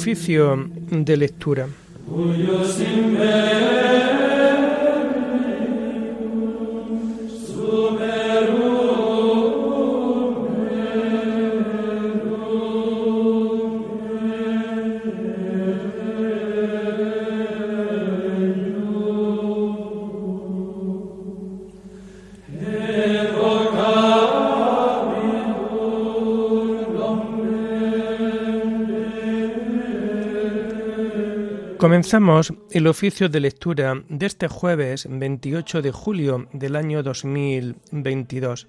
Oficio de lectura. Comenzamos el oficio de lectura de este jueves 28 de julio del año 2022,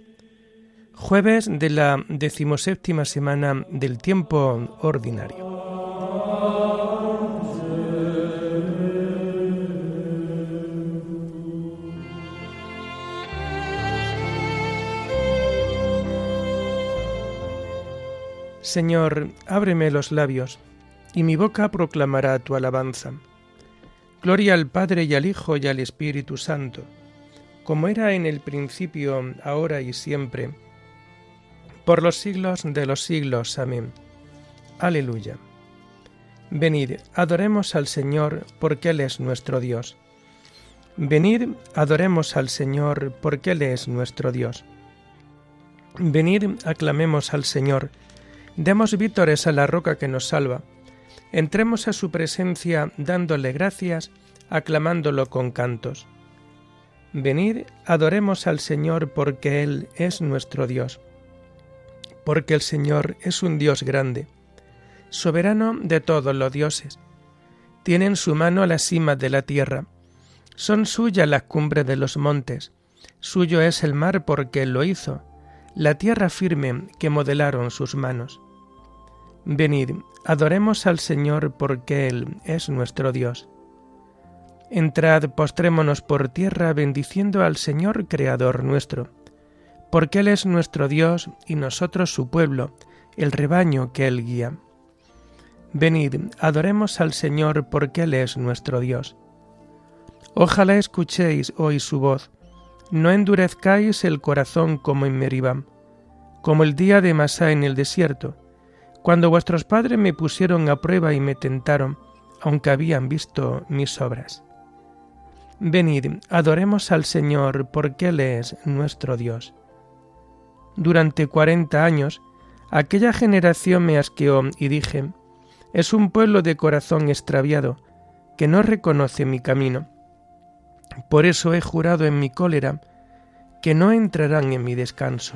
jueves de la decimoséptima semana del tiempo ordinario. Señor, ábreme los labios y mi boca proclamará tu alabanza. Gloria al Padre y al Hijo y al Espíritu Santo, como era en el principio, ahora y siempre, por los siglos de los siglos. Amén. Aleluya. Venid, adoremos al Señor, porque Él es nuestro Dios. Venid, adoremos al Señor, porque Él es nuestro Dios. Venid, aclamemos al Señor, demos vítores a la roca que nos salva Entremos a su presencia dándole gracias, aclamándolo con cantos. Venid, adoremos al Señor porque Él es nuestro Dios. Porque el Señor es un Dios grande, soberano de todos los dioses. Tiene en su mano la cima de la tierra. Son suyas las cumbres de los montes. Suyo es el mar porque Él lo hizo, la tierra firme que modelaron sus manos. Venid, adoremos al Señor porque Él es nuestro Dios. Entrad, postrémonos por tierra bendiciendo al Señor Creador nuestro, porque Él es nuestro Dios y nosotros su pueblo, el rebaño que Él guía. Venid, adoremos al Señor porque Él es nuestro Dios. Ojalá escuchéis hoy su voz, no endurezcáis el corazón como en Meribam, como el día de Masá en el desierto, cuando vuestros padres me pusieron a prueba y me tentaron, aunque habían visto mis obras. Venid, adoremos al Señor, porque Él es nuestro Dios. Durante cuarenta años, aquella generación me asqueó y dije, es un pueblo de corazón extraviado, que no reconoce mi camino. Por eso he jurado en mi cólera, que no entrarán en mi descanso.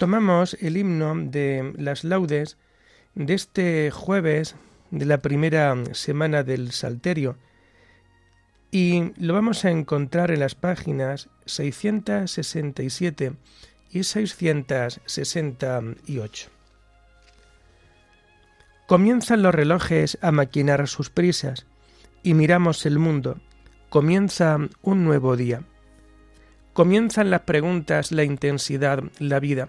Tomamos el himno de las laudes de este jueves de la primera semana del Salterio y lo vamos a encontrar en las páginas 667 y 668. Comienzan los relojes a maquinar sus prisas y miramos el mundo. Comienza un nuevo día. Comienzan las preguntas, la intensidad, la vida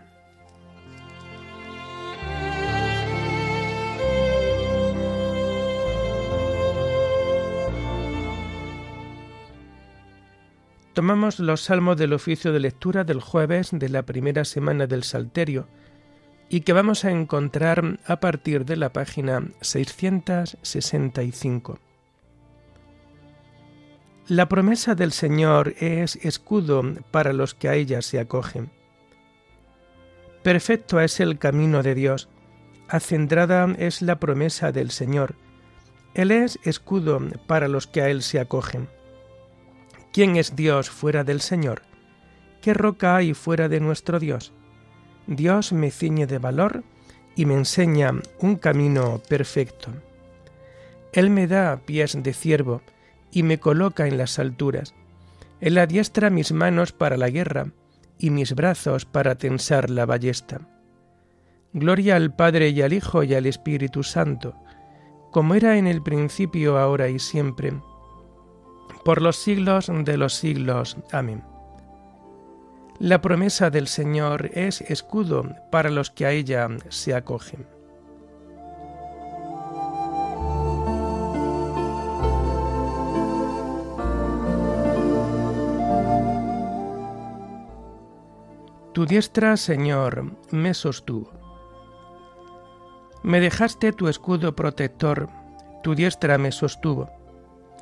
Tomamos los salmos del oficio de lectura del jueves de la primera semana del Salterio y que vamos a encontrar a partir de la página 665. La promesa del Señor es escudo para los que a ella se acogen. Perfecto es el camino de Dios, acendrada es la promesa del Señor. Él es escudo para los que a Él se acogen. ¿Quién es Dios fuera del Señor? ¿Qué roca hay fuera de nuestro Dios? Dios me ciñe de valor y me enseña un camino perfecto. Él me da pies de ciervo y me coloca en las alturas. Él adiestra mis manos para la guerra y mis brazos para tensar la ballesta. Gloria al Padre y al Hijo y al Espíritu Santo, como era en el principio, ahora y siempre, por los siglos de los siglos. Amén. La promesa del Señor es escudo para los que a ella se acogen. Tu diestra, Señor, me sostuvo. Me dejaste tu escudo protector, tu diestra me sostuvo.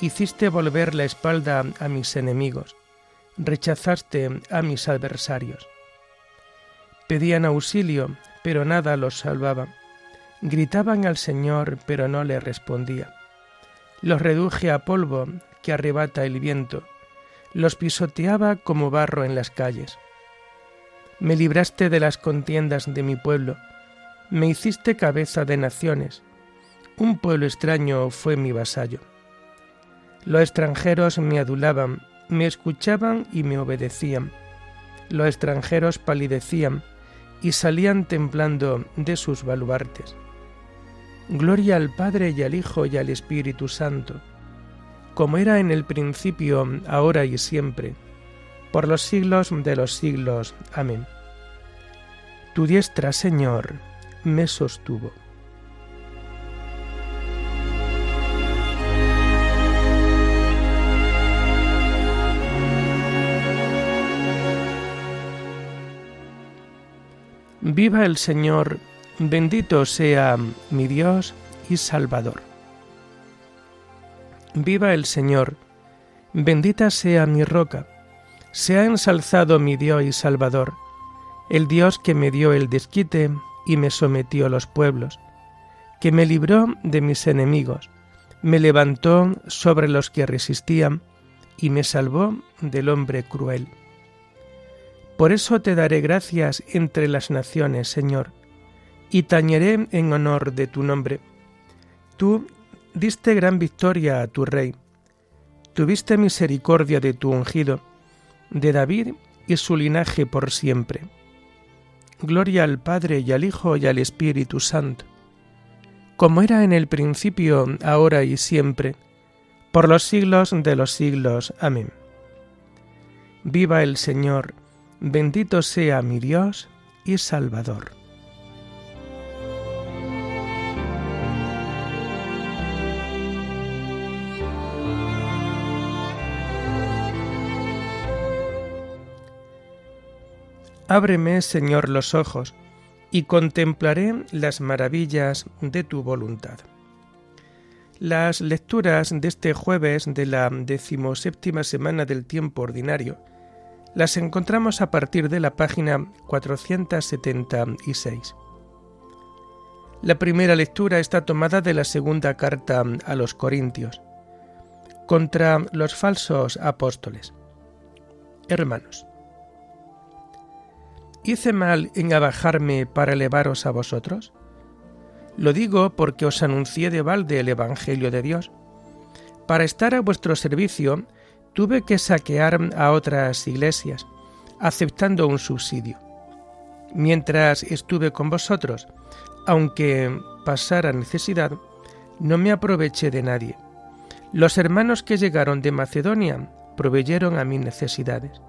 hiciste volver la espalda a mis enemigos, rechazaste a mis adversarios. Pedían auxilio, pero nada los salvaba. Gritaban al Señor, pero no le respondía. Los reduje a polvo que arrebata el viento, los pisoteaba como barro en las calles. Me libraste de las contiendas de mi pueblo, me hiciste cabeza de naciones, un pueblo extraño fue mi vasallo. Los extranjeros me adulaban, me escuchaban y me obedecían. Los extranjeros palidecían y salían temblando de sus baluartes. Gloria al Padre y al Hijo y al Espíritu Santo, como era en el principio, ahora y siempre, por los siglos de los siglos. Amén. Tu diestra, Señor, me sostuvo. Viva el Señor, bendito sea mi Dios y Salvador. Viva el Señor, bendita sea mi roca, sea ensalzado mi Dios y Salvador, el Dios que me dio el desquite y me sometió a los pueblos, que me libró de mis enemigos, me levantó sobre los que resistían y me salvó del hombre cruel. Por eso te daré gracias entre las naciones, Señor, y tañeré en honor de tu nombre. Tú diste gran victoria a tu rey, tuviste misericordia de tu ungido, de David y su linaje por siempre. Gloria al Padre y al Hijo y al Espíritu Santo, como era en el principio, ahora y siempre, por los siglos de los siglos. Amén. Viva el Señor, Bendito sea mi Dios y Salvador. Ábreme, Señor, los ojos, y contemplaré las maravillas de tu voluntad. Las lecturas de este jueves de la decimoséptima semana del tiempo ordinario las encontramos a partir de la página 476. La primera lectura está tomada de la segunda carta a los Corintios, contra los falsos apóstoles. Hermanos, ¿hice mal en abajarme para elevaros a vosotros? Lo digo porque os anuncié de balde el Evangelio de Dios. Para estar a vuestro servicio, tuve que saquear a otras iglesias, aceptando un subsidio. Mientras estuve con vosotros, aunque pasara necesidad, no me aproveché de nadie. Los hermanos que llegaron de Macedonia proveyeron a mis necesidades.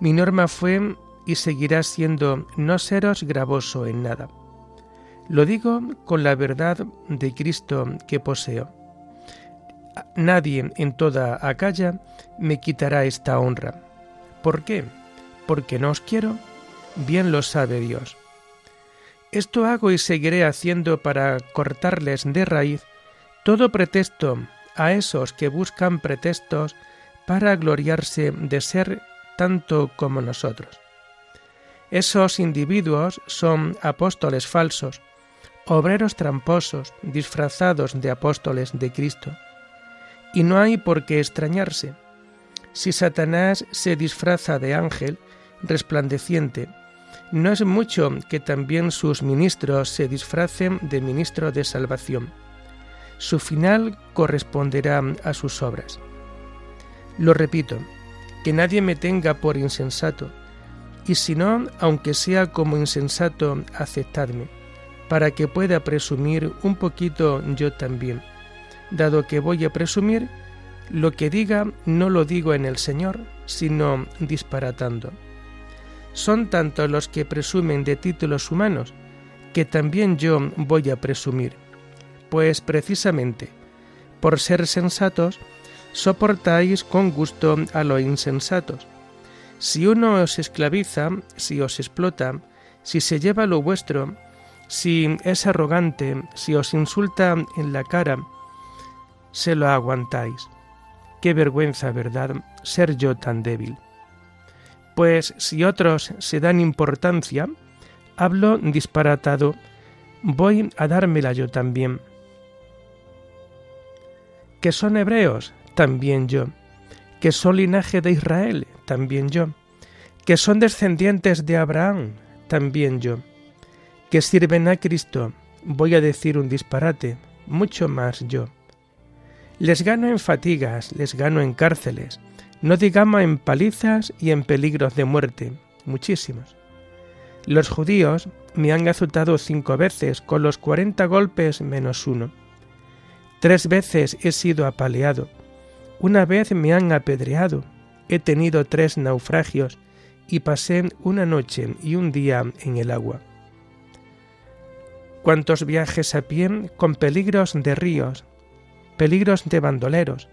Mi norma fue y seguirá siendo no seros gravoso en nada. Lo digo con la verdad de Cristo que poseo. Nadie en toda Acaya me quitará esta honra. ¿Por qué? Porque no os quiero. Bien lo sabe Dios. Esto hago y seguiré haciendo para cortarles de raíz todo pretexto a esos que buscan pretextos para gloriarse de ser tanto como nosotros. Esos individuos son apóstoles falsos, obreros tramposos, disfrazados de apóstoles de Cristo. Y no hay por qué extrañarse. Si Satanás se disfraza de ángel resplandeciente, no es mucho que también sus ministros se disfracen de ministro de salvación. Su final corresponderá a sus obras. Lo repito, que nadie me tenga por insensato, y si no, aunque sea como insensato, aceptadme, para que pueda presumir un poquito yo también. Dado que voy a presumir, lo que diga no lo digo en el Señor, sino disparatando. Son tantos los que presumen de títulos humanos, que también yo voy a presumir, pues precisamente, por ser sensatos, soportáis con gusto a los insensatos. Si uno os esclaviza, si os explota, si se lleva lo vuestro, si es arrogante, si os insulta en la cara, se lo aguantáis. Qué vergüenza, ¿verdad?, ser yo tan débil. Pues si otros se dan importancia, hablo disparatado, voy a dármela yo también. Que son hebreos, también yo. Que son linaje de Israel, también yo. Que son descendientes de Abraham, también yo. Que sirven a Cristo, voy a decir un disparate, mucho más yo. Les gano en fatigas, les gano en cárceles, no digamos en palizas y en peligros de muerte, muchísimos. Los judíos me han azotado cinco veces con los cuarenta golpes menos uno. Tres veces he sido apaleado, una vez me han apedreado, he tenido tres naufragios y pasé una noche y un día en el agua. Cuántos viajes a pie con peligros de ríos, peligros de bandoleros,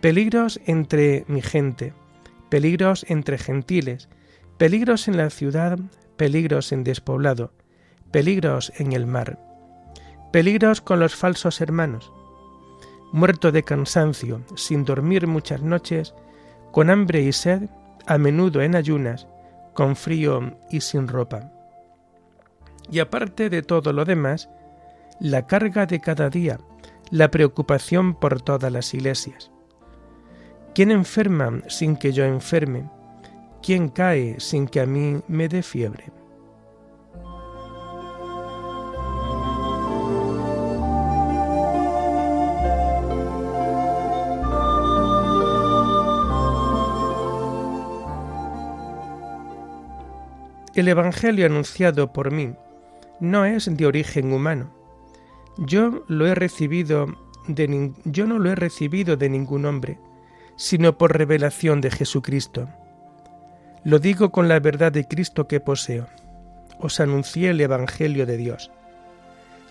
peligros entre mi gente, peligros entre gentiles, peligros en la ciudad, peligros en despoblado, peligros en el mar, peligros con los falsos hermanos, muerto de cansancio, sin dormir muchas noches, con hambre y sed, a menudo en ayunas, con frío y sin ropa. Y aparte de todo lo demás, la carga de cada día, la preocupación por todas las iglesias. ¿Quién enferma sin que yo enferme? ¿Quién cae sin que a mí me dé fiebre? El Evangelio anunciado por mí no es de origen humano. Yo lo he recibido de yo no lo he recibido de ningún hombre, sino por revelación de Jesucristo. Lo digo con la verdad de Cristo que poseo. Os anuncié el Evangelio de Dios.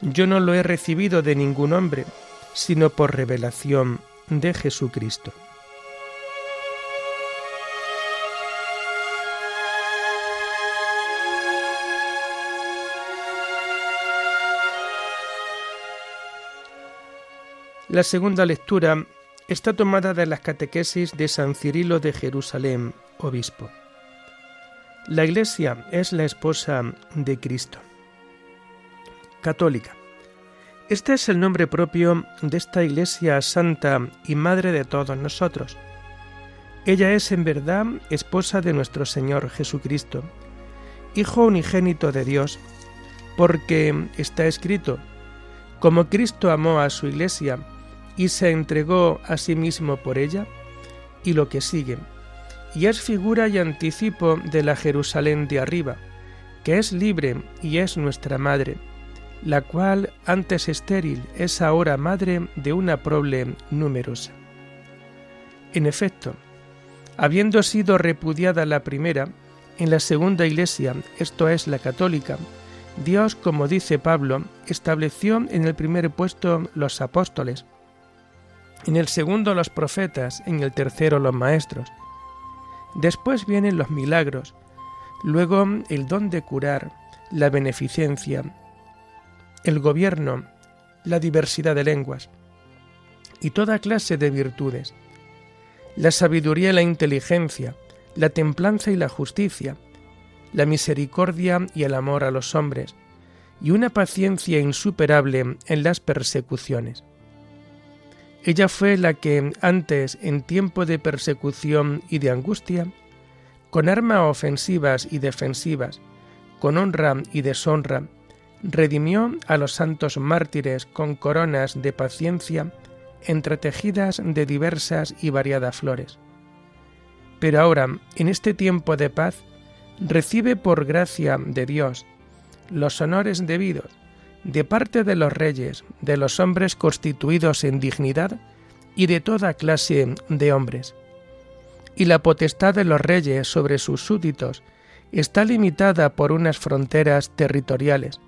Yo no lo he recibido de ningún hombre, sino por revelación de Jesucristo. La segunda lectura está tomada de las catequesis de San Cirilo de Jerusalén, obispo. La Iglesia es la esposa de Cristo. Católica. Este es el nombre propio de esta Iglesia santa y madre de todos nosotros. Ella es en verdad esposa de nuestro Señor Jesucristo, Hijo unigénito de Dios, porque está escrito, como Cristo amó a su Iglesia, y se entregó a sí mismo por ella, y lo que sigue, y es figura y anticipo de la Jerusalén de arriba, que es libre y es nuestra madre, la cual antes estéril es ahora madre de una prole numerosa. En efecto, habiendo sido repudiada la primera, en la segunda iglesia, esto es la católica, Dios, como dice Pablo, estableció en el primer puesto los apóstoles, en el segundo los profetas, en el tercero los maestros. Después vienen los milagros, luego el don de curar, la beneficencia, el gobierno, la diversidad de lenguas y toda clase de virtudes, la sabiduría y la inteligencia, la templanza y la justicia, la misericordia y el amor a los hombres, y una paciencia insuperable en las persecuciones. Ella fue la que antes, en tiempo de persecución y de angustia, con armas ofensivas y defensivas, con honra y deshonra, redimió a los santos mártires con coronas de paciencia entretejidas de diversas y variadas flores. Pero ahora, en este tiempo de paz, recibe por gracia de Dios los honores debidos de parte de los reyes, de los hombres constituidos en dignidad y de toda clase de hombres. Y la potestad de los reyes sobre sus súbditos está limitada por unas fronteras territoriales.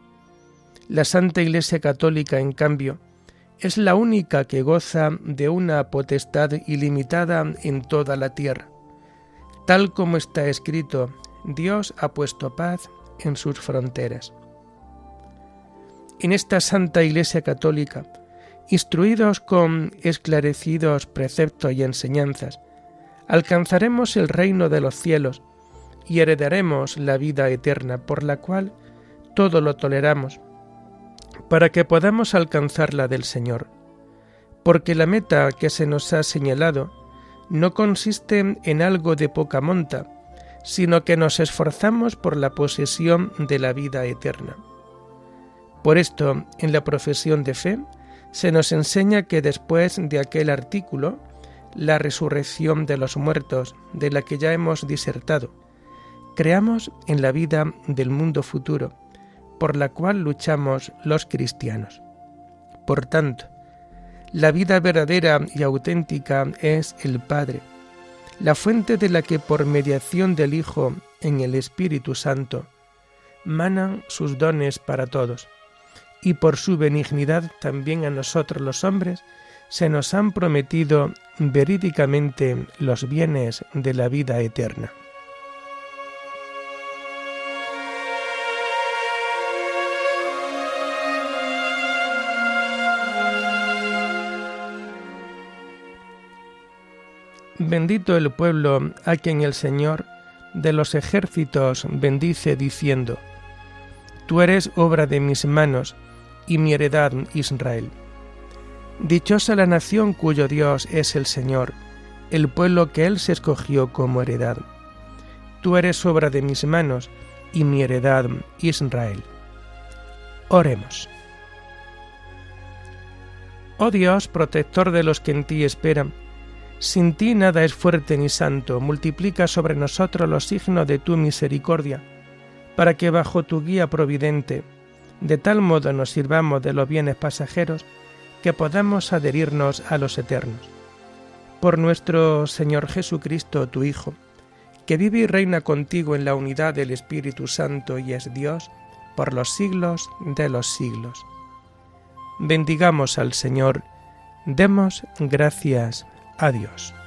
La Santa Iglesia Católica, en cambio, es la única que goza de una potestad ilimitada en toda la tierra. Tal como está escrito, Dios ha puesto paz en sus fronteras. En esta Santa Iglesia Católica, instruidos con esclarecidos preceptos y enseñanzas, alcanzaremos el reino de los cielos y heredaremos la vida eterna por la cual todo lo toleramos, para que podamos alcanzar la del Señor. Porque la meta que se nos ha señalado no consiste en algo de poca monta, sino que nos esforzamos por la posesión de la vida eterna. Por esto, en la profesión de fe, se nos enseña que después de aquel artículo, la resurrección de los muertos, de la que ya hemos disertado, creamos en la vida del mundo futuro, por la cual luchamos los cristianos. Por tanto, la vida verdadera y auténtica es el Padre, la fuente de la que por mediación del Hijo en el Espíritu Santo manan sus dones para todos, y por su benignidad también a nosotros los hombres se nos han prometido verídicamente los bienes de la vida eterna. Bendito el pueblo a quien el Señor de los ejércitos bendice diciendo, Tú eres obra de mis manos y mi heredad Israel. Dichosa la nación cuyo Dios es el Señor, el pueblo que Él se escogió como heredad. Tú eres obra de mis manos y mi heredad Israel. Oremos. Oh Dios, protector de los que en ti esperan, sin ti nada es fuerte ni santo, multiplica sobre nosotros los signos de tu misericordia, para que bajo tu guía providente, de tal modo nos sirvamos de los bienes pasajeros, que podamos adherirnos a los eternos. Por nuestro Señor Jesucristo, tu Hijo, que vive y reina contigo en la unidad del Espíritu Santo y es Dios, por los siglos de los siglos. Bendigamos al Señor, demos gracias Adiós.